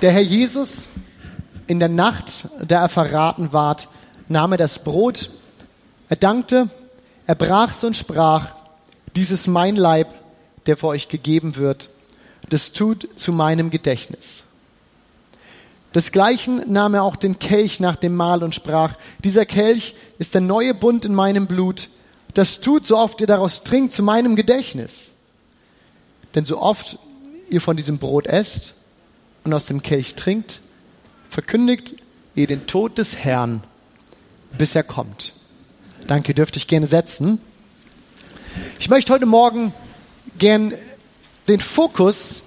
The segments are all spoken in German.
Der Herr Jesus, in der Nacht, da er verraten ward, nahm er das Brot, er dankte, er brach's und sprach, dies ist mein Leib, der für euch gegeben wird, das tut zu meinem Gedächtnis. Desgleichen nahm er auch den Kelch nach dem Mahl und sprach, dieser Kelch ist der neue Bund in meinem Blut, das tut, so oft ihr daraus trinkt, zu meinem Gedächtnis. Denn so oft ihr von diesem Brot esst und aus dem Kelch trinkt, verkündigt ihr den Tod des Herrn, bis er kommt. Danke, dürfte ich gerne setzen. Ich möchte heute Morgen gern den Fokus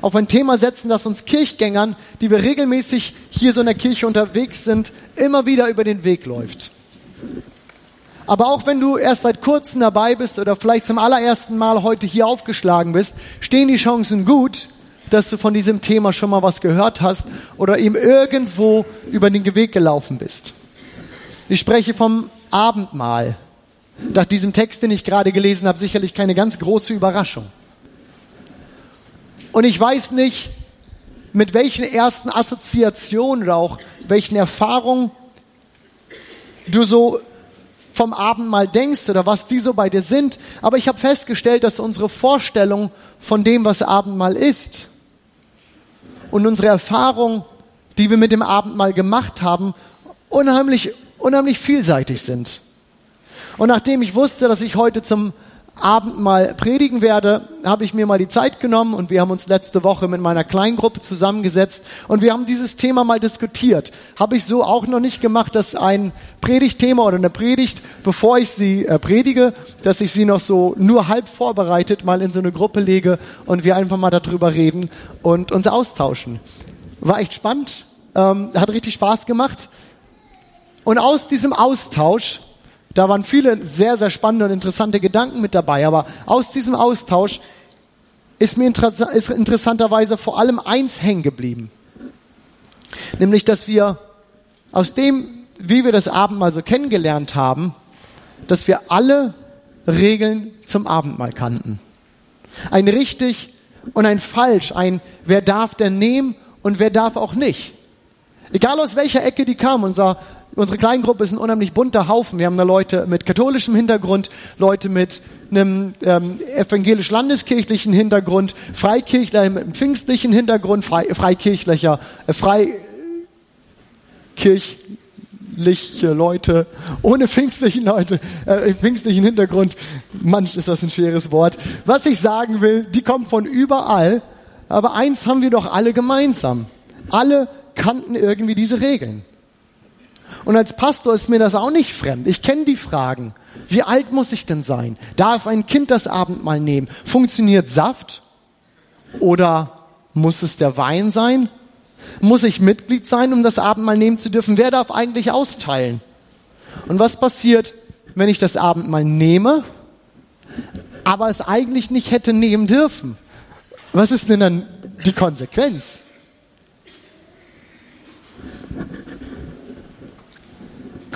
auf ein Thema setzen, das uns Kirchgängern, die wir regelmäßig hier so in der Kirche unterwegs sind, immer wieder über den Weg läuft. Aber auch wenn du erst seit kurzem dabei bist oder vielleicht zum allerersten Mal heute hier aufgeschlagen bist, stehen die Chancen gut, dass du von diesem Thema schon mal was gehört hast oder ihm irgendwo über den Weg gelaufen bist. Ich spreche vom Abendmahl. Nach diesem Text, den ich gerade gelesen habe, sicherlich keine ganz große Überraschung. Und ich weiß nicht, mit welchen ersten Assoziationen oder auch welchen Erfahrungen du so vom Abendmahl denkst oder was die so bei dir sind. Aber ich habe festgestellt, dass unsere Vorstellung von dem, was Abendmahl ist, und unsere Erfahrung, die wir mit dem Abendmahl gemacht haben, unheimlich, unheimlich vielseitig sind. Und nachdem ich wusste, dass ich heute zum Abendmahl predigen werde, habe ich mir mal die Zeit genommen und wir haben uns letzte Woche mit meiner Kleingruppe zusammengesetzt und wir haben dieses Thema mal diskutiert. Habe ich so auch noch nicht gemacht, dass ein Predigtthema oder eine Predigt, bevor ich sie äh, predige, dass ich sie noch so nur halb vorbereitet mal in so eine Gruppe lege und wir einfach mal darüber reden und uns austauschen. War echt spannend, ähm, hat richtig Spaß gemacht. Und aus diesem Austausch da waren viele sehr, sehr spannende und interessante Gedanken mit dabei. Aber aus diesem Austausch ist mir ist interessanterweise vor allem eins hängen geblieben. Nämlich, dass wir aus dem, wie wir das Abendmahl so kennengelernt haben, dass wir alle Regeln zum Abendmahl kannten. Ein richtig und ein falsch, ein wer darf denn nehmen und wer darf auch nicht. Egal aus welcher Ecke die kamen, unser Unsere Kleingruppe ist ein unheimlich bunter Haufen. Wir haben da Leute mit katholischem Hintergrund, Leute mit einem ähm, evangelisch-landeskirchlichen Hintergrund, Freikirchler mit einem pfingstlichen Hintergrund, Frei, Freikirchlicher, äh, Freikirchliche Leute ohne pfingstlichen Leute, äh, pfingstlichen Hintergrund. Manch ist das ein schweres Wort. Was ich sagen will, die kommen von überall, aber eins haben wir doch alle gemeinsam. Alle kannten irgendwie diese Regeln. Und als Pastor ist mir das auch nicht fremd. Ich kenne die Fragen. Wie alt muss ich denn sein? Darf ein Kind das Abendmahl nehmen? Funktioniert Saft? Oder muss es der Wein sein? Muss ich Mitglied sein, um das Abendmahl nehmen zu dürfen? Wer darf eigentlich austeilen? Und was passiert, wenn ich das Abendmahl nehme, aber es eigentlich nicht hätte nehmen dürfen? Was ist denn dann die Konsequenz?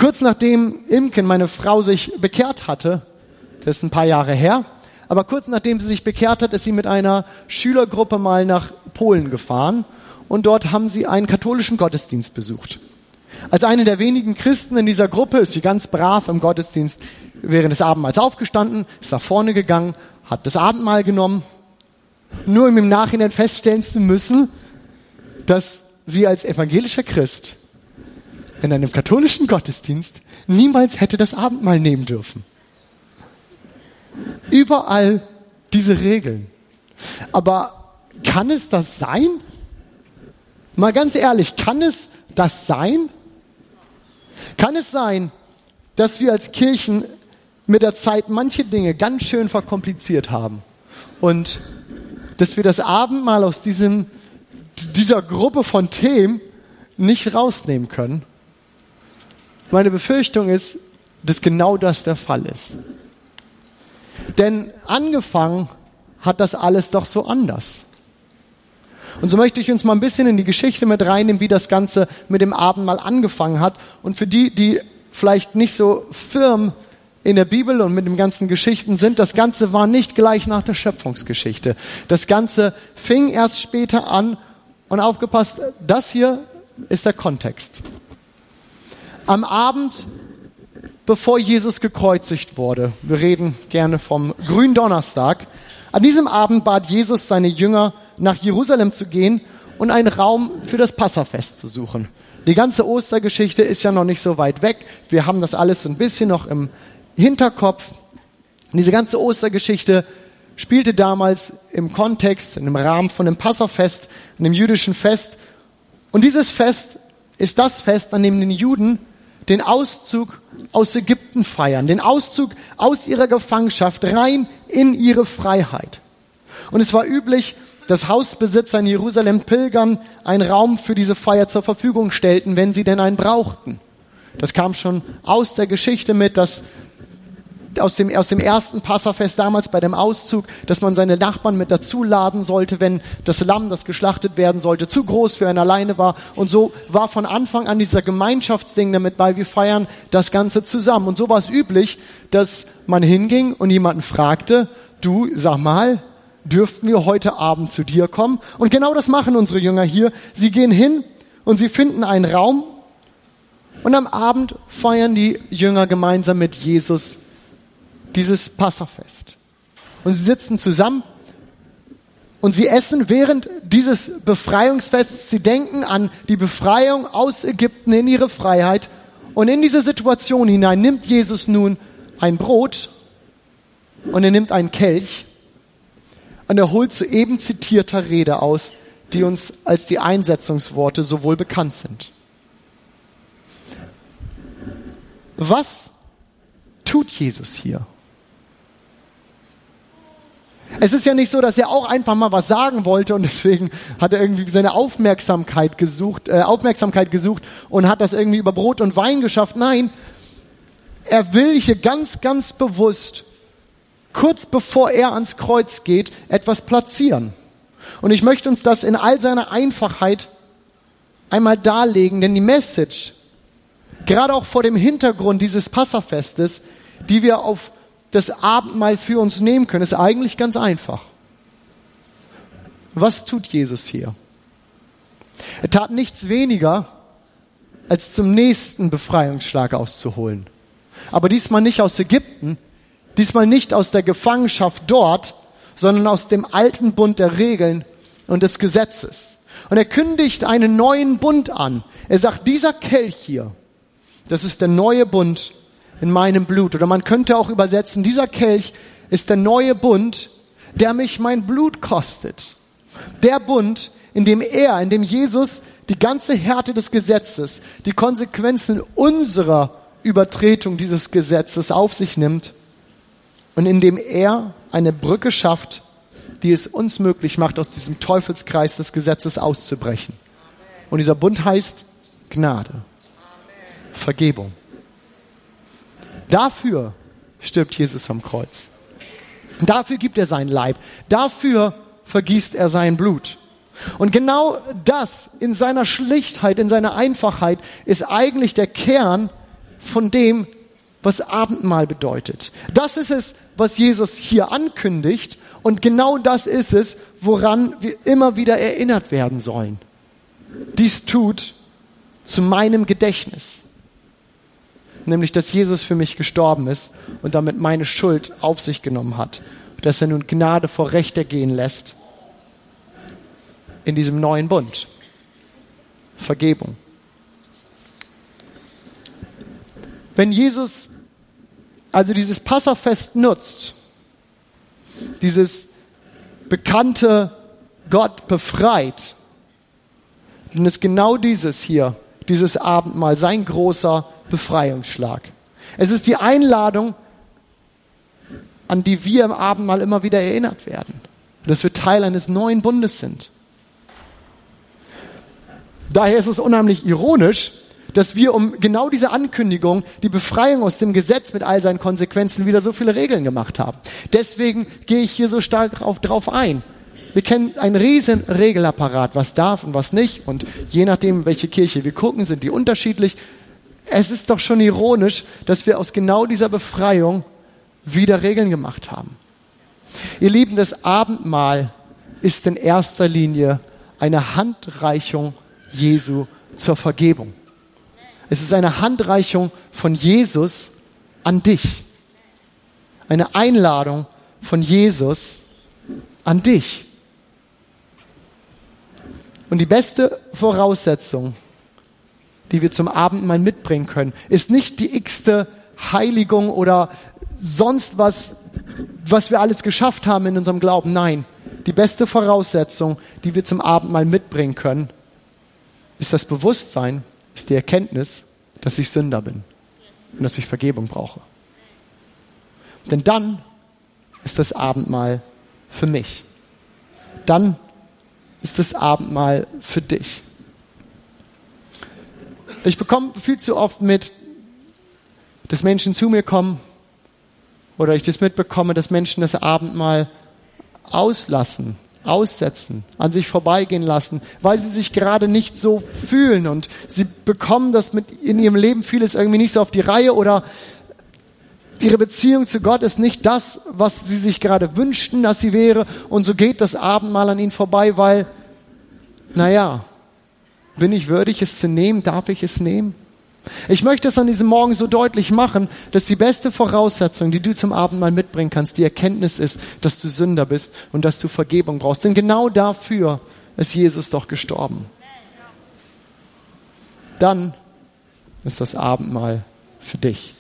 Kurz nachdem Imken, meine Frau, sich bekehrt hatte, das ist ein paar Jahre her, aber kurz nachdem sie sich bekehrt hat, ist sie mit einer Schülergruppe mal nach Polen gefahren und dort haben sie einen katholischen Gottesdienst besucht. Als eine der wenigen Christen in dieser Gruppe ist sie ganz brav im Gottesdienst während des Abendmahls aufgestanden, ist nach vorne gegangen, hat das Abendmahl genommen, nur um im Nachhinein feststellen zu müssen, dass sie als evangelischer Christ in einem katholischen Gottesdienst niemals hätte das Abendmahl nehmen dürfen. Überall diese Regeln. Aber kann es das sein? Mal ganz ehrlich, kann es das sein? Kann es sein, dass wir als Kirchen mit der Zeit manche Dinge ganz schön verkompliziert haben und dass wir das Abendmahl aus diesem, dieser Gruppe von Themen nicht rausnehmen können? Meine Befürchtung ist, dass genau das der Fall ist. Denn angefangen hat das alles doch so anders. Und so möchte ich uns mal ein bisschen in die Geschichte mit reinnehmen, wie das Ganze mit dem Abendmahl angefangen hat. Und für die, die vielleicht nicht so firm in der Bibel und mit den ganzen Geschichten sind, das Ganze war nicht gleich nach der Schöpfungsgeschichte. Das Ganze fing erst später an Und aufgepasst, das hier ist der Kontext. Am Abend, bevor Jesus gekreuzigt wurde, wir reden gerne vom Gründonnerstag, an diesem Abend bat Jesus seine Jünger, nach Jerusalem zu gehen und einen Raum für das Passafest zu suchen. Die ganze Ostergeschichte ist ja noch nicht so weit weg. Wir haben das alles so ein bisschen noch im Hinterkopf. Diese ganze Ostergeschichte spielte damals im Kontext, in dem Rahmen von einem Passafest, einem jüdischen Fest. Und dieses Fest ist das Fest, an dem den Juden den Auszug aus Ägypten feiern, den Auszug aus ihrer Gefangenschaft rein in ihre Freiheit. Und es war üblich, dass Hausbesitzer in Jerusalem Pilgern einen Raum für diese Feier zur Verfügung stellten, wenn sie denn einen brauchten. Das kam schon aus der Geschichte mit, dass aus dem, aus dem ersten Passafest damals bei dem Auszug, dass man seine Nachbarn mit dazu laden sollte, wenn das Lamm, das geschlachtet werden sollte, zu groß für einen alleine war. Und so war von Anfang an dieser Gemeinschaftsding damit bei, wir feiern das Ganze zusammen. Und so war es üblich, dass man hinging und jemanden fragte, du, sag mal, dürften wir heute Abend zu dir kommen? Und genau das machen unsere Jünger hier. Sie gehen hin und sie finden einen Raum und am Abend feiern die Jünger gemeinsam mit Jesus dieses Passafest. Und sie sitzen zusammen und sie essen während dieses Befreiungsfests, sie denken an die Befreiung aus Ägypten in ihre Freiheit. Und in diese Situation hinein nimmt Jesus nun ein Brot und er nimmt einen Kelch und er holt zu eben zitierter Rede aus, die uns als die Einsetzungsworte so wohl bekannt sind. Was tut Jesus hier? Es ist ja nicht so, dass er auch einfach mal was sagen wollte und deswegen hat er irgendwie seine Aufmerksamkeit gesucht, äh, Aufmerksamkeit gesucht und hat das irgendwie über Brot und Wein geschafft. Nein, er will hier ganz, ganz bewusst, kurz bevor er ans Kreuz geht, etwas platzieren. Und ich möchte uns das in all seiner Einfachheit einmal darlegen, denn die Message, gerade auch vor dem Hintergrund dieses Passafestes, die wir auf das Abendmahl für uns nehmen können, ist eigentlich ganz einfach. Was tut Jesus hier? Er tat nichts weniger, als zum nächsten Befreiungsschlag auszuholen. Aber diesmal nicht aus Ägypten, diesmal nicht aus der Gefangenschaft dort, sondern aus dem alten Bund der Regeln und des Gesetzes. Und er kündigt einen neuen Bund an. Er sagt, dieser Kelch hier, das ist der neue Bund in meinem Blut. Oder man könnte auch übersetzen, dieser Kelch ist der neue Bund, der mich mein Blut kostet. Der Bund, in dem er, in dem Jesus die ganze Härte des Gesetzes, die Konsequenzen unserer Übertretung dieses Gesetzes auf sich nimmt und in dem er eine Brücke schafft, die es uns möglich macht, aus diesem Teufelskreis des Gesetzes auszubrechen. Und dieser Bund heißt Gnade, Vergebung. Dafür stirbt Jesus am Kreuz. Dafür gibt er sein Leib. Dafür vergießt er sein Blut. Und genau das in seiner Schlichtheit, in seiner Einfachheit ist eigentlich der Kern von dem, was Abendmahl bedeutet. Das ist es, was Jesus hier ankündigt und genau das ist es, woran wir immer wieder erinnert werden sollen. Dies tut zu meinem Gedächtnis nämlich dass Jesus für mich gestorben ist und damit meine Schuld auf sich genommen hat, dass er nun Gnade vor Recht ergehen lässt in diesem neuen Bund. Vergebung. Wenn Jesus also dieses Passafest nutzt, dieses bekannte Gott befreit, dann ist genau dieses hier, dieses Abendmahl, sein großer Befreiungsschlag. Es ist die Einladung, an die wir im Abendmahl immer wieder erinnert werden, dass wir Teil eines neuen Bundes sind. Daher ist es unheimlich ironisch, dass wir um genau diese Ankündigung, die Befreiung aus dem Gesetz mit all seinen Konsequenzen, wieder so viele Regeln gemacht haben. Deswegen gehe ich hier so stark drauf, ein. Wir kennen einen riesen Regelapparat, was darf und was nicht. Und je nachdem, welche Kirche wir gucken, sind die unterschiedlich. Es ist doch schon ironisch, dass wir aus genau dieser Befreiung wieder Regeln gemacht haben. Ihr Lieben, das Abendmahl ist in erster Linie eine Handreichung Jesu zur Vergebung. Es ist eine Handreichung von Jesus an dich. Eine Einladung von Jesus an dich. Und die beste Voraussetzung, die wir zum Abendmahl mitbringen können, ist nicht die x-te Heiligung oder sonst was, was wir alles geschafft haben in unserem Glauben. Nein, die beste Voraussetzung, die wir zum Abendmahl mitbringen können, ist das Bewusstsein, ist die Erkenntnis, dass ich Sünder bin und dass ich Vergebung brauche. Denn dann ist das Abendmahl für mich. Dann ist das Abendmahl für dich. Ich bekomme viel zu oft mit, dass Menschen zu mir kommen oder ich das mitbekomme, dass Menschen das Abendmahl auslassen, aussetzen, an sich vorbeigehen lassen, weil sie sich gerade nicht so fühlen und sie bekommen das mit in ihrem Leben vieles irgendwie nicht so auf die Reihe oder ihre Beziehung zu Gott ist nicht das, was sie sich gerade wünschten, dass sie wäre und so geht das Abendmahl an ihnen vorbei, weil, naja, bin ich würdig, es zu nehmen? Darf ich es nehmen? Ich möchte es an diesem Morgen so deutlich machen, dass die beste Voraussetzung, die du zum Abendmahl mitbringen kannst, die Erkenntnis ist, dass du Sünder bist und dass du Vergebung brauchst. Denn genau dafür ist Jesus doch gestorben. Dann ist das Abendmahl für dich.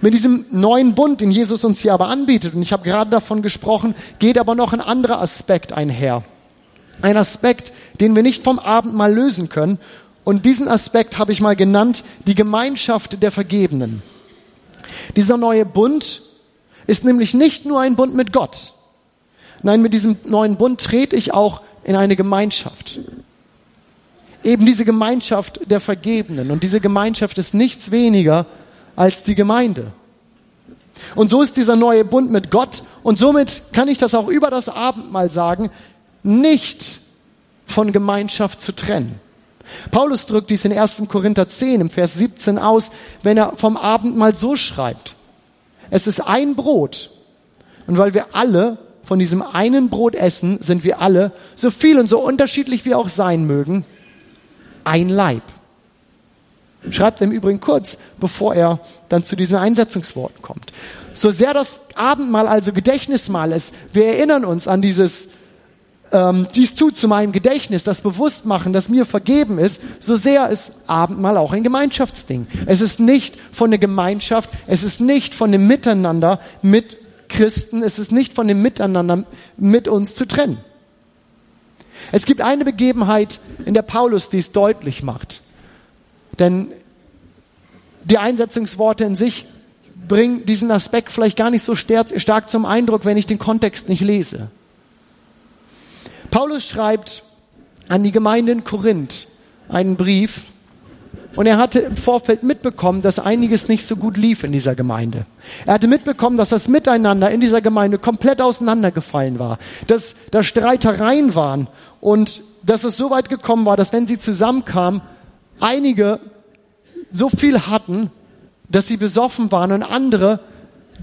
Mit diesem neuen Bund, den Jesus uns hier aber anbietet, und ich habe gerade davon gesprochen, geht aber noch ein anderer Aspekt einher. Ein Aspekt, den wir nicht vom Abendmahl lösen können und diesen Aspekt habe ich mal genannt, die Gemeinschaft der Vergebenen. Dieser neue Bund ist nämlich nicht nur ein Bund mit Gott. Nein, mit diesem neuen Bund trete ich auch in eine Gemeinschaft. Eben diese Gemeinschaft der Vergebenen. Und diese Gemeinschaft ist nichts weniger als die Gemeinde. Und so ist dieser neue Bund mit Gott und somit kann ich das auch über das Abendmahl sagen, nicht von Gemeinschaft zu trennen. Paulus drückt dies in 1. Korinther 10 im Vers 17 aus, wenn er vom Abendmahl so schreibt. Es ist ein Brot. Und weil wir alle von diesem einen Brot essen, sind wir alle, so viel und so unterschiedlich wir auch sein mögen, ein Leib. Schreibt er im Übrigen kurz, bevor er dann zu diesen Einsetzungsworten kommt. So sehr das Abendmahl also Gedächtnismahl ist, wir erinnern uns an dieses ähm, dies tut zu meinem Gedächtnis, das Bewusstmachen, dass mir vergeben ist, so sehr ist Abendmahl auch ein Gemeinschaftsding. Es ist nicht von der Gemeinschaft, es ist nicht von dem Miteinander mit Christen, es ist nicht von dem Miteinander mit uns zu trennen. Es gibt eine Begebenheit in der Paulus, die es deutlich macht. Denn die Einsetzungsworte in sich bringen diesen Aspekt vielleicht gar nicht so stark zum Eindruck, wenn ich den Kontext nicht lese. Paulus schreibt an die Gemeinde in Korinth einen Brief und er hatte im Vorfeld mitbekommen, dass einiges nicht so gut lief in dieser Gemeinde. Er hatte mitbekommen, dass das Miteinander in dieser Gemeinde komplett auseinandergefallen war, dass da Streitereien waren und dass es so weit gekommen war, dass wenn sie zusammenkamen, einige so viel hatten, dass sie besoffen waren und andere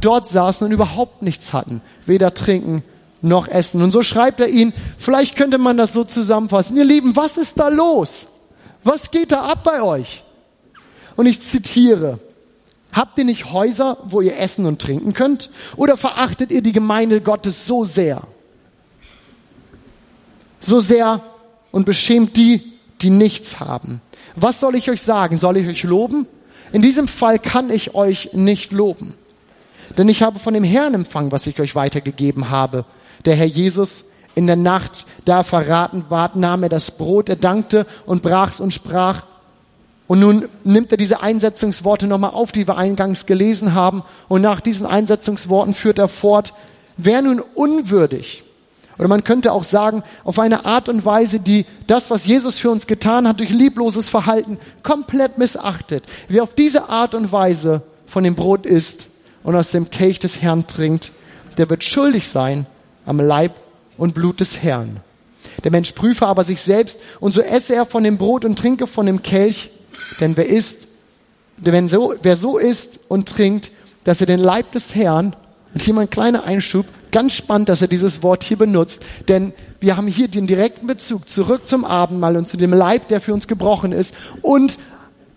dort saßen und überhaupt nichts hatten, weder trinken noch essen. Und so schreibt er ihnen, vielleicht könnte man das so zusammenfassen. Ihr Lieben, was ist da los? Was geht da ab bei euch? Und ich zitiere, habt ihr nicht Häuser, wo ihr essen und trinken könnt? Oder verachtet ihr die Gemeinde Gottes so sehr? So sehr und beschämt die, die nichts haben. Was soll ich euch sagen? Soll ich euch loben? In diesem Fall kann ich euch nicht loben. Denn ich habe von dem Herrn empfangen, was ich euch weitergegeben habe der Herr Jesus in der Nacht da verraten ward, nahm er das Brot, er dankte und brach's und sprach. Und nun nimmt er diese Einsetzungsworte nochmal auf, die wir eingangs gelesen haben. Und nach diesen Einsetzungsworten führt er fort, wer nun unwürdig, oder man könnte auch sagen, auf eine Art und Weise, die das, was Jesus für uns getan hat, durch liebloses Verhalten komplett missachtet. Wer auf diese Art und Weise von dem Brot isst und aus dem Kelch des Herrn trinkt, der wird schuldig sein am Leib und Blut des Herrn. Der Mensch prüfe aber sich selbst und so esse er von dem Brot und trinke von dem Kelch, denn wer isst, wenn so, wer so isst und trinkt, dass er den Leib des Herrn Und hier mal ein kleiner Einschub. Ganz spannend, dass er dieses Wort hier benutzt, denn wir haben hier den direkten Bezug zurück zum Abendmahl und zu dem Leib, der für uns gebrochen ist und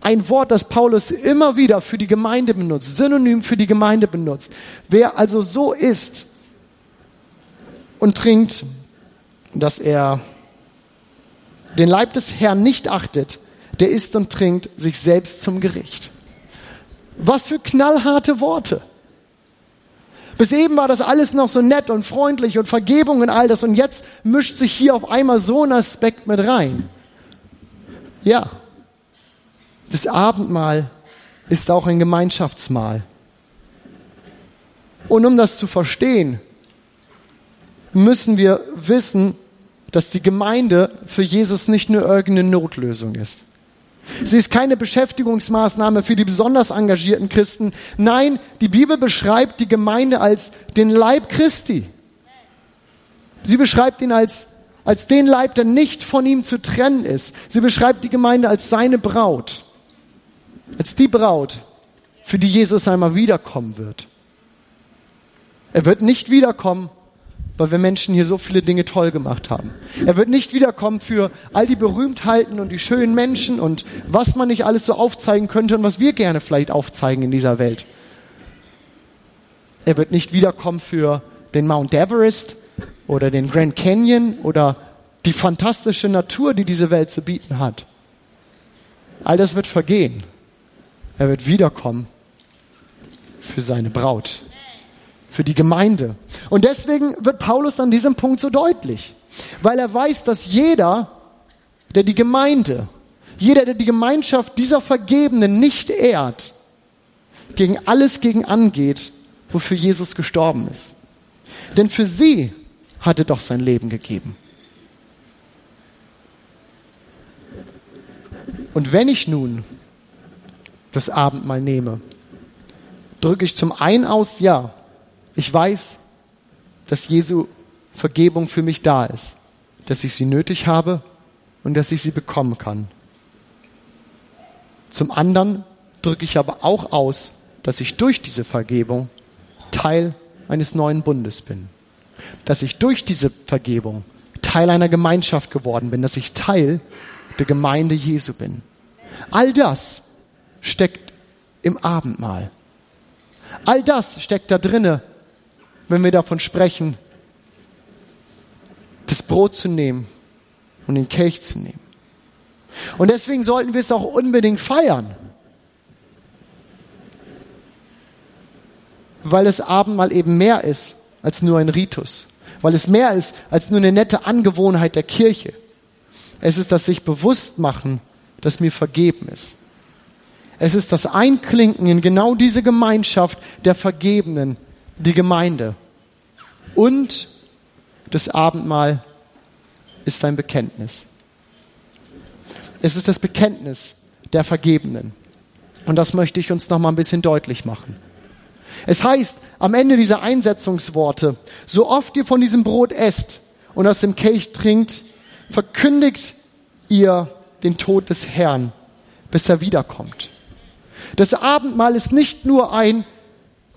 ein Wort, das Paulus immer wieder für die Gemeinde benutzt, synonym für die Gemeinde benutzt. Wer also so isst und trinkt, dass er den Leib des Herrn nicht achtet, der isst und trinkt sich selbst zum Gericht. Was für knallharte Worte. Bis eben war das alles noch so nett und freundlich und Vergebung und all das und jetzt mischt sich hier auf einmal so ein Aspekt mit rein. Ja, das Abendmahl ist auch ein Gemeinschaftsmahl. Und um das zu verstehen, müssen wir wissen, dass die Gemeinde für Jesus nicht nur irgendeine Notlösung ist. Sie ist keine Beschäftigungsmaßnahme für die besonders engagierten Christen. Nein, die Bibel beschreibt die Gemeinde als den Leib Christi. Sie beschreibt ihn als, als den Leib, der nicht von ihm zu trennen ist. Sie beschreibt die Gemeinde als seine Braut. Als die Braut, für die Jesus einmal wiederkommen wird. Er wird nicht wiederkommen, weil wir Menschen hier so viele Dinge toll gemacht haben. Er wird nicht wiederkommen für all die Berühmtheiten und die schönen Menschen und was man nicht alles so aufzeigen könnte und was wir gerne vielleicht aufzeigen in dieser Welt. Er wird nicht wiederkommen für den Mount Everest oder den Grand Canyon oder die fantastische Natur, die diese Welt zu bieten hat. All das wird vergehen. Er wird wiederkommen für seine Braut für die Gemeinde. Und deswegen wird Paulus an diesem Punkt so deutlich, weil er weiß, dass jeder, der die Gemeinde, jeder, der die Gemeinschaft dieser Vergebenen nicht ehrt, gegen alles gegen angeht, wofür Jesus gestorben ist. Denn für sie hat er doch sein Leben gegeben. Und wenn ich nun das Abendmahl nehme, drücke ich zum einen aus, ja, ich weiß, dass Jesu Vergebung für mich da ist, dass ich sie nötig habe und dass ich sie bekommen kann. Zum anderen drücke ich aber auch aus, dass ich durch diese Vergebung Teil eines neuen Bundes bin. Dass ich durch diese Vergebung Teil einer Gemeinschaft geworden bin, dass ich Teil der Gemeinde Jesu bin. All das steckt im Abendmahl. All das steckt da drinne, wenn wir davon sprechen, das Brot zu nehmen und den Kelch zu nehmen. Und deswegen sollten wir es auch unbedingt feiern. Weil es Abendmahl eben mehr ist als nur ein Ritus. Weil es mehr ist als nur eine nette Angewohnheit der Kirche. Es ist das sich bewusst machen, dass mir vergeben ist. Es ist das Einklinken in genau diese Gemeinschaft der Vergebenen, die Gemeinde. Und das Abendmahl ist ein Bekenntnis. Es ist das Bekenntnis der Vergebenen. Und das möchte ich uns noch mal ein bisschen deutlich machen. Es heißt am Ende dieser Einsetzungsworte, so oft ihr von diesem Brot esst und aus dem Kelch trinkt, verkündigt ihr den Tod des Herrn, bis er wiederkommt. Das Abendmahl ist nicht nur ein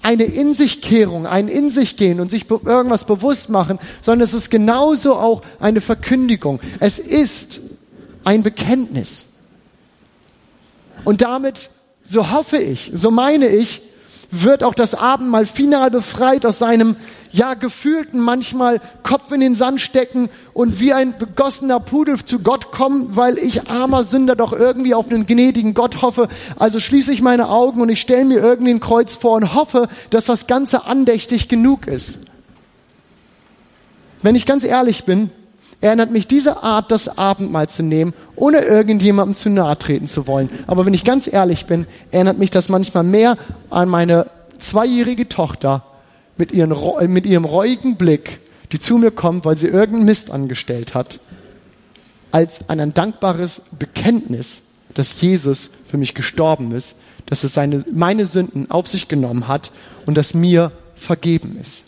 eine In sich Kehrung, ein In sich gehen und sich irgendwas bewusst machen, sondern es ist genauso auch eine Verkündigung. Es ist ein Bekenntnis. Und damit, so hoffe ich, so meine ich, wird auch das Abendmahl final befreit aus seinem ja gefühlten manchmal Kopf in den Sand stecken und wie ein begossener Pudel zu Gott kommen, weil ich armer Sünder doch irgendwie auf einen gnädigen Gott hoffe. Also schließe ich meine Augen und ich stelle mir irgendwie ein Kreuz vor und hoffe, dass das Ganze andächtig genug ist. Wenn ich ganz ehrlich bin, erinnert mich diese Art, das Abendmahl zu nehmen, ohne irgendjemandem zu nahe treten zu wollen. Aber wenn ich ganz ehrlich bin, erinnert mich das manchmal mehr an meine zweijährige Tochter mit, ihren, mit ihrem reuigen Blick, die zu mir kommt, weil sie irgendeinen Mist angestellt hat, als an ein dankbares Bekenntnis, dass Jesus für mich gestorben ist, dass er seine, meine Sünden auf sich genommen hat und dass mir vergeben ist.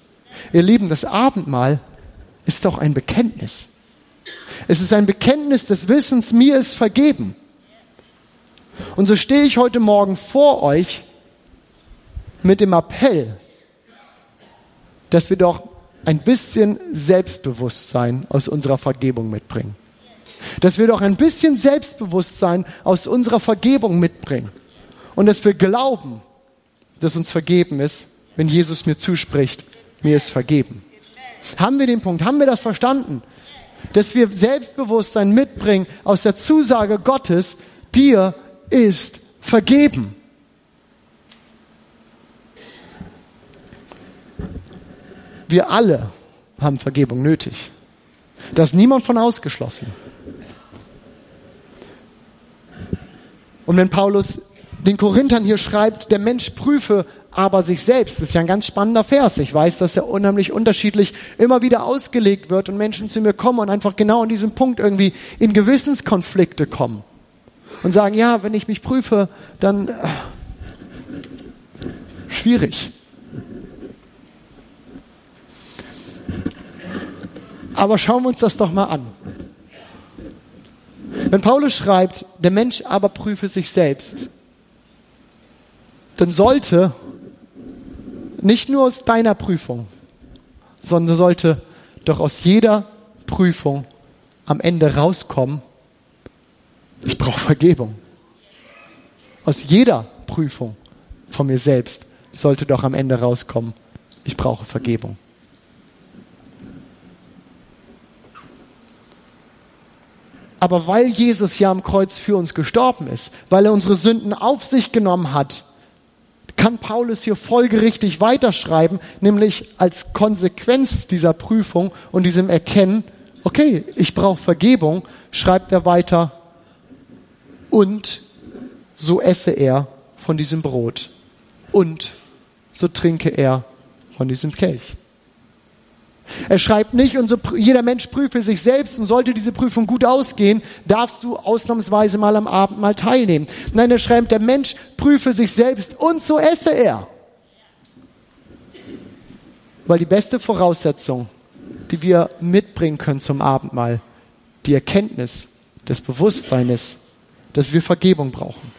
Ihr Lieben, das Abendmahl ist doch ein Bekenntnis. Es ist ein Bekenntnis des Wissens, mir ist vergeben. Und so stehe ich heute Morgen vor euch mit dem Appell, dass wir doch ein bisschen Selbstbewusstsein aus unserer Vergebung mitbringen. Dass wir doch ein bisschen Selbstbewusstsein aus unserer Vergebung mitbringen. Und dass wir glauben, dass uns vergeben ist, wenn Jesus mir zuspricht, mir ist vergeben. Haben wir den Punkt? Haben wir das verstanden? Dass wir Selbstbewusstsein mitbringen aus der Zusage Gottes, dir ist vergeben. Wir alle haben Vergebung nötig. Da ist niemand von ausgeschlossen. Und wenn Paulus den Korinthern hier schreibt, der Mensch prüfe aber sich selbst, das ist ja ein ganz spannender Vers. Ich weiß, dass er unheimlich unterschiedlich immer wieder ausgelegt wird und Menschen zu mir kommen und einfach genau an diesem Punkt irgendwie in Gewissenskonflikte kommen und sagen, ja, wenn ich mich prüfe, dann äh, schwierig. Aber schauen wir uns das doch mal an. Wenn Paulus schreibt, der Mensch aber prüfe sich selbst, dann sollte nicht nur aus deiner Prüfung, sondern sollte doch aus jeder Prüfung am Ende rauskommen, ich brauche Vergebung. Aus jeder Prüfung von mir selbst sollte doch am Ende rauskommen, ich brauche Vergebung. Aber weil Jesus ja am Kreuz für uns gestorben ist, weil er unsere Sünden auf sich genommen hat, kann Paulus hier folgerichtig weiterschreiben, nämlich als Konsequenz dieser Prüfung und diesem Erkennen, okay, ich brauche Vergebung, schreibt er weiter, und so esse er von diesem Brot und so trinke er von diesem Kelch. Er schreibt nicht, und so, jeder Mensch prüfe sich selbst und sollte diese Prüfung gut ausgehen, darfst du ausnahmsweise mal am Abend mal teilnehmen. Nein, er schreibt, der Mensch prüfe sich selbst und so esse er. Weil die beste Voraussetzung, die wir mitbringen können zum Abendmahl, die Erkenntnis, das Bewusstsein ist, dass wir Vergebung brauchen.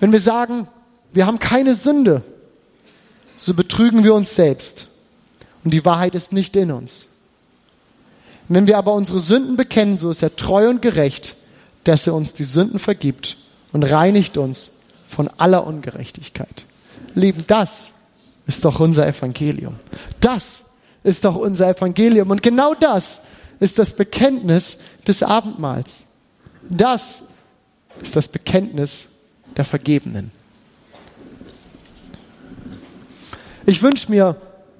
Wenn wir sagen, wir haben keine Sünde, so betrügen wir uns selbst und die Wahrheit ist nicht in uns. Wenn wir aber unsere Sünden bekennen, so ist er treu und gerecht, dass er uns die Sünden vergibt und reinigt uns von aller Ungerechtigkeit. Lieben, das ist doch unser Evangelium. Das ist doch unser Evangelium. Und genau das ist das Bekenntnis des Abendmahls. Das ist das Bekenntnis der Vergebenen. Ich wünsche mir,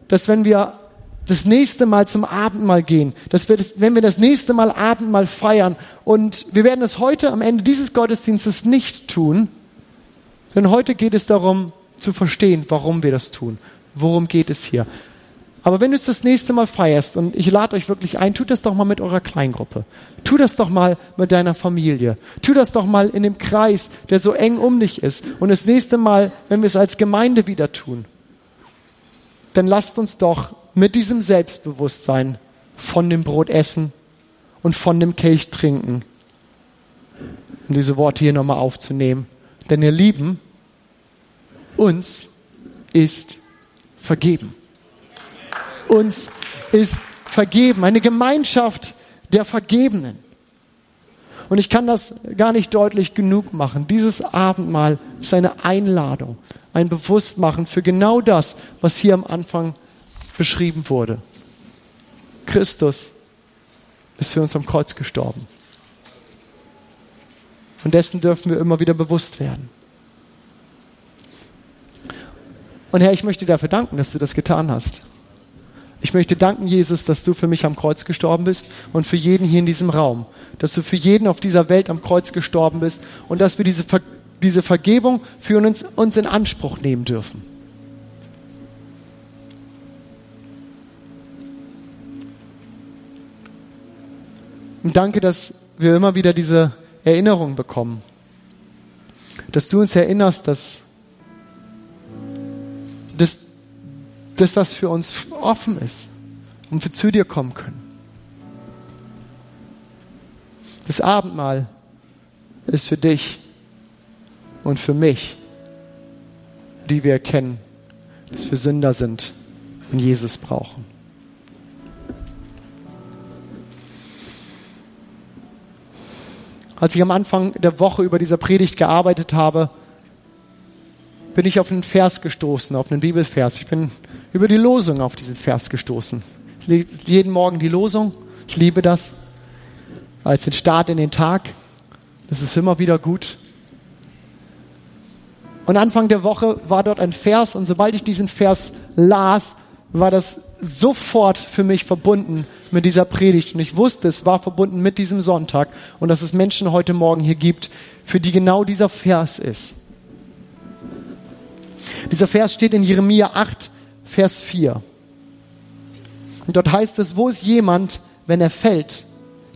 dass wenn wir das nächste Mal zum Abendmahl gehen, dass wir das, wenn wir das nächste Mal Abendmahl feiern und wir werden es heute am Ende dieses Gottesdienstes nicht tun, denn heute geht es darum zu verstehen, warum wir das tun. Worum geht es hier? Aber wenn du es das nächste Mal feierst, und ich lade euch wirklich ein, tut das doch mal mit eurer Kleingruppe. Tu das doch mal mit deiner Familie. Tu das doch mal in dem Kreis, der so eng um dich ist. Und das nächste Mal, wenn wir es als Gemeinde wieder tun, dann lasst uns doch mit diesem Selbstbewusstsein von dem Brot essen und von dem Kelch trinken. Um diese Worte hier nochmal aufzunehmen. Denn ihr Lieben, uns ist vergeben. Uns ist vergeben. Eine Gemeinschaft der Vergebenen. Und ich kann das gar nicht deutlich genug machen. Dieses Abendmahl ist eine Einladung, ein Bewusstmachen für genau das, was hier am Anfang beschrieben wurde. Christus ist für uns am Kreuz gestorben. Und dessen dürfen wir immer wieder bewusst werden. Und Herr, ich möchte dir dafür danken, dass du das getan hast. Ich möchte danken, Jesus, dass du für mich am Kreuz gestorben bist und für jeden hier in diesem Raum. Dass du für jeden auf dieser Welt am Kreuz gestorben bist und dass wir diese Ver diese Vergebung für uns, uns in Anspruch nehmen dürfen. Und danke, dass wir immer wieder diese Erinnerung bekommen. Dass du uns erinnerst, dass, dass, dass das für uns offen ist und wir zu dir kommen können. Das Abendmahl ist für dich und für mich, die wir erkennen, dass wir Sünder sind und Jesus brauchen. Als ich am Anfang der Woche über dieser Predigt gearbeitet habe, bin ich auf einen Vers gestoßen, auf einen Bibelvers. Ich bin über die Losung auf diesen Vers gestoßen. Jeden Morgen die Losung. Ich liebe das. Als den Start in den Tag. Das ist immer wieder gut. Und Anfang der Woche war dort ein Vers und sobald ich diesen Vers las, war das sofort für mich verbunden mit dieser Predigt. Und ich wusste, es war verbunden mit diesem Sonntag und dass es Menschen heute Morgen hier gibt, für die genau dieser Vers ist. Dieser Vers steht in Jeremia 8, Vers 4. Und dort heißt es, wo ist jemand, wenn er fällt,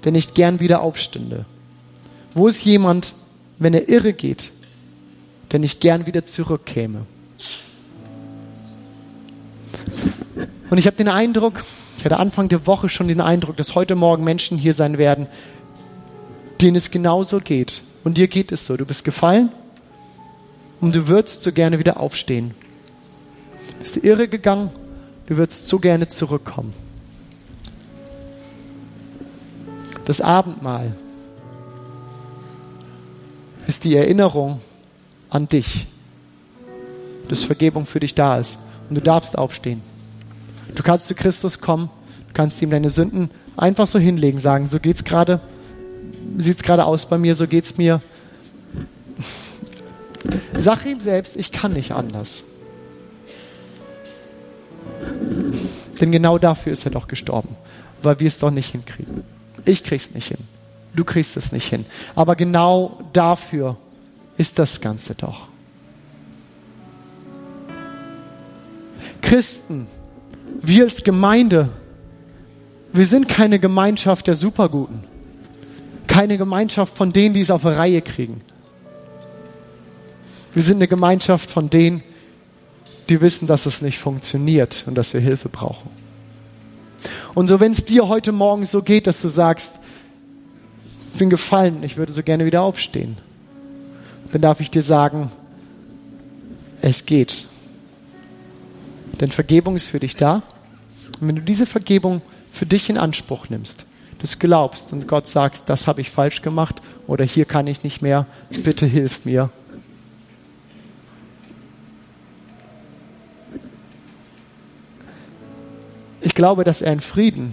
der nicht gern wieder aufstünde? Wo ist jemand, wenn er irre geht, der nicht gern wieder zurückkäme? Und ich habe den Eindruck, ich hatte Anfang der Woche schon den Eindruck, dass heute Morgen Menschen hier sein werden, denen es genauso geht. Und dir geht es so. Du bist gefallen und du würdest so gerne wieder aufstehen. Bist irre gegangen, du würdest so gerne zurückkommen. Das Abendmahl ist die Erinnerung an dich, dass Vergebung für dich da ist und du darfst aufstehen. Du kannst zu Christus kommen, du kannst ihm deine Sünden einfach so hinlegen, sagen, so geht's gerade, sieht's gerade aus bei mir, so geht's mir. Sag ihm selbst, ich kann nicht anders. Denn genau dafür ist er doch gestorben, weil wir es doch nicht hinkriegen. Ich krieg's nicht hin. Du kriegst es nicht hin. Aber genau dafür ist das Ganze doch. Christen, wir als Gemeinde, wir sind keine Gemeinschaft der Superguten. Keine Gemeinschaft von denen, die es auf Reihe kriegen. Wir sind eine Gemeinschaft von denen, die wissen, dass es nicht funktioniert und dass wir Hilfe brauchen. Und so, wenn es dir heute Morgen so geht, dass du sagst, ich bin gefallen, ich würde so gerne wieder aufstehen, dann darf ich dir sagen, es geht. Denn Vergebung ist für dich da. Und wenn du diese Vergebung für dich in Anspruch nimmst, das glaubst und Gott sagt, das habe ich falsch gemacht oder hier kann ich nicht mehr, bitte hilf mir, glaube, dass er einen Frieden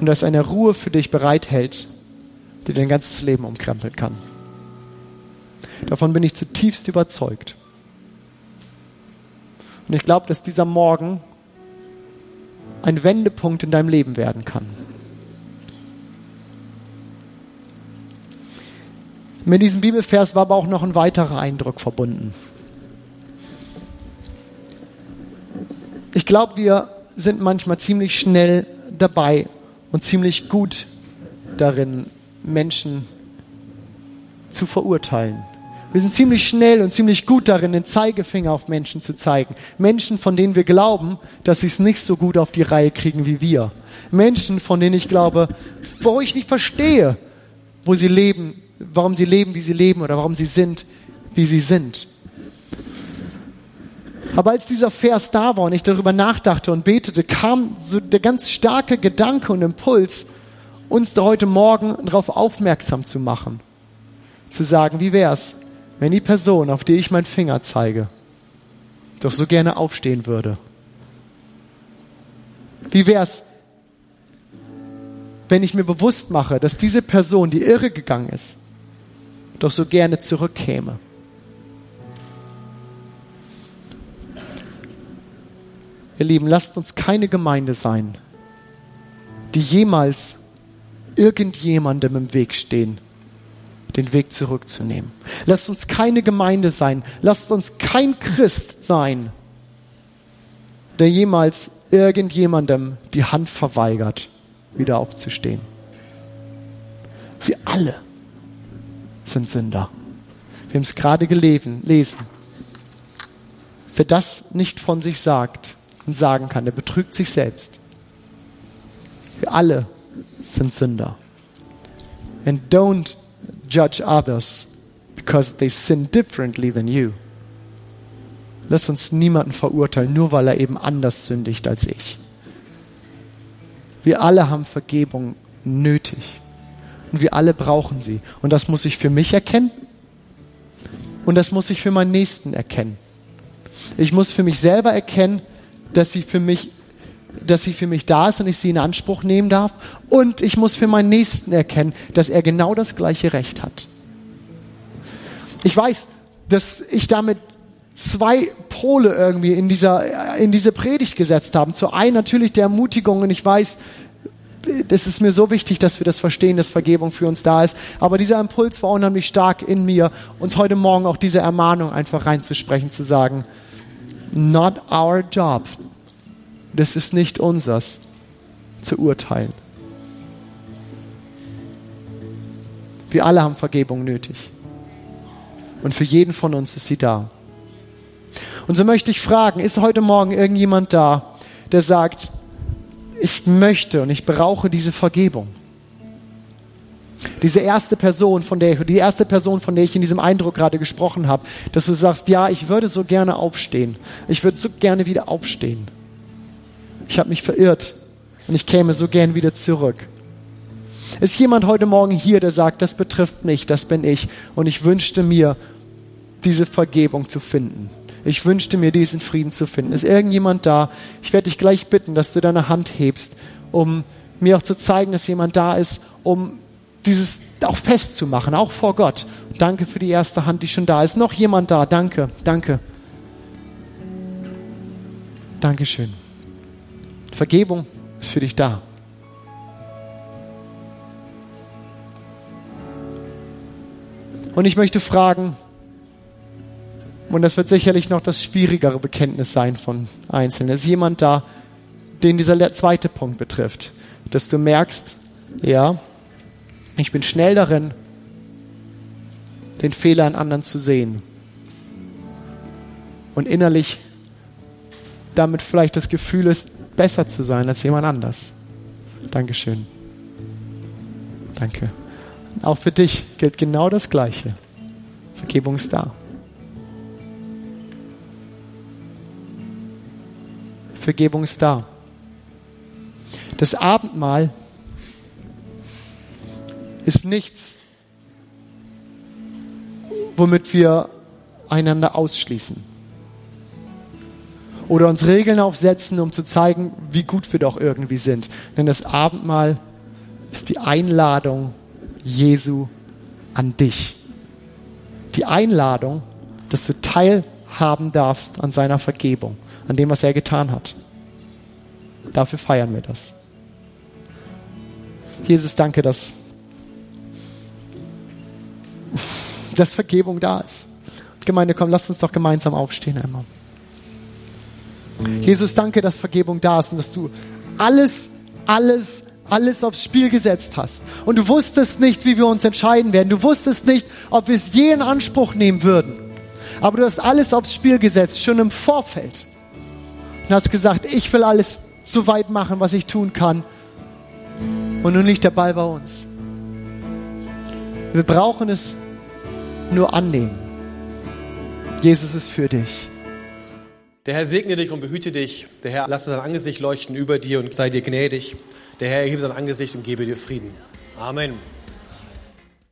und dass er eine Ruhe für dich bereithält, die dein ganzes Leben umkrempeln kann. Davon bin ich zutiefst überzeugt. Und ich glaube, dass dieser Morgen ein Wendepunkt in deinem Leben werden kann. Mit diesem Bibelvers war aber auch noch ein weiterer Eindruck verbunden. Ich glaube, wir sind manchmal ziemlich schnell dabei und ziemlich gut darin, Menschen zu verurteilen. Wir sind ziemlich schnell und ziemlich gut darin, den Zeigefinger auf Menschen zu zeigen. Menschen, von denen wir glauben, dass sie es nicht so gut auf die Reihe kriegen wie wir. Menschen, von denen ich glaube, wo ich nicht verstehe, wo sie leben, warum sie leben, wie sie leben oder warum sie sind, wie sie sind. Aber als dieser Vers da war und ich darüber nachdachte und betete, kam so der ganz starke Gedanke und Impuls, uns da heute Morgen darauf aufmerksam zu machen. Zu sagen, wie wär's, wenn die Person, auf die ich meinen Finger zeige, doch so gerne aufstehen würde? Wie wär's, wenn ich mir bewusst mache, dass diese Person, die irre gegangen ist, doch so gerne zurückkäme? Ihr Lieben, lasst uns keine Gemeinde sein, die jemals irgendjemandem im Weg stehen, den Weg zurückzunehmen. Lasst uns keine Gemeinde sein, lasst uns kein Christ sein, der jemals irgendjemandem die Hand verweigert, wieder aufzustehen. Wir alle sind Sünder. Wir haben es gerade gelesen. Wer das nicht von sich sagt, und sagen kann, der betrügt sich selbst. Wir alle sind Sünder. And don't judge others because they sin differently than you. Lass uns niemanden verurteilen, nur weil er eben anders sündigt als ich. Wir alle haben Vergebung nötig. Und wir alle brauchen sie. Und das muss ich für mich erkennen. Und das muss ich für meinen Nächsten erkennen. Ich muss für mich selber erkennen, dass sie für mich, dass sie für mich da ist und ich sie in Anspruch nehmen darf. Und ich muss für meinen Nächsten erkennen, dass er genau das gleiche Recht hat. Ich weiß, dass ich damit zwei Pole irgendwie in dieser, in diese Predigt gesetzt haben. Zu einen natürlich der Ermutigung und ich weiß, das ist mir so wichtig, dass wir das verstehen, dass Vergebung für uns da ist. Aber dieser Impuls war unheimlich stark in mir, uns heute Morgen auch diese Ermahnung einfach reinzusprechen, zu sagen, not our job. Das ist nicht unsers, zu urteilen. Wir alle haben Vergebung nötig. Und für jeden von uns ist sie da. Und so möchte ich fragen, ist heute Morgen irgendjemand da, der sagt, ich möchte und ich brauche diese Vergebung. Diese erste Person, von der, die erste Person, von der ich in diesem Eindruck gerade gesprochen habe, dass du sagst, ja, ich würde so gerne aufstehen. Ich würde so gerne wieder aufstehen. Ich habe mich verirrt und ich käme so gern wieder zurück. Ist jemand heute Morgen hier, der sagt, das betrifft mich, das bin ich und ich wünschte mir, diese Vergebung zu finden? Ich wünschte mir, diesen Frieden zu finden. Ist irgendjemand da? Ich werde dich gleich bitten, dass du deine Hand hebst, um mir auch zu zeigen, dass jemand da ist, um dieses auch festzumachen, auch vor Gott. Danke für die erste Hand, die schon da ist. Noch jemand da? Danke, danke. Dankeschön. Vergebung ist für dich da. Und ich möchte fragen, und das wird sicherlich noch das schwierigere Bekenntnis sein von Einzelnen. Ist jemand da, den dieser zweite Punkt betrifft? Dass du merkst, ja, ich bin schnell darin, den Fehler in anderen zu sehen. Und innerlich damit vielleicht das Gefühl ist, besser zu sein als jemand anders. Dankeschön. Danke. Auch für dich gilt genau das Gleiche. Vergebung ist da. Vergebung ist da. Das Abendmahl ist nichts, womit wir einander ausschließen. Oder uns Regeln aufsetzen, um zu zeigen, wie gut wir doch irgendwie sind. Denn das Abendmahl ist die Einladung Jesu an dich. Die Einladung, dass du teilhaben darfst an seiner Vergebung an dem, was er getan hat. Dafür feiern wir das. Jesus, danke, dass, dass Vergebung da ist. Gemeinde, komm, lass uns doch gemeinsam aufstehen einmal. Jesus, danke, dass Vergebung da ist und dass du alles, alles, alles aufs Spiel gesetzt hast. Und du wusstest nicht, wie wir uns entscheiden werden. Du wusstest nicht, ob wir es je in Anspruch nehmen würden. Aber du hast alles aufs Spiel gesetzt, schon im Vorfeld und hast gesagt, ich will alles so weit machen, was ich tun kann. Und nun liegt der Ball bei uns. Wir brauchen es nur annehmen. Jesus ist für dich. Der Herr segne dich und behüte dich. Der Herr lasse sein Angesicht leuchten über dir und sei dir gnädig. Der Herr erhebe sein Angesicht und gebe dir Frieden. Amen.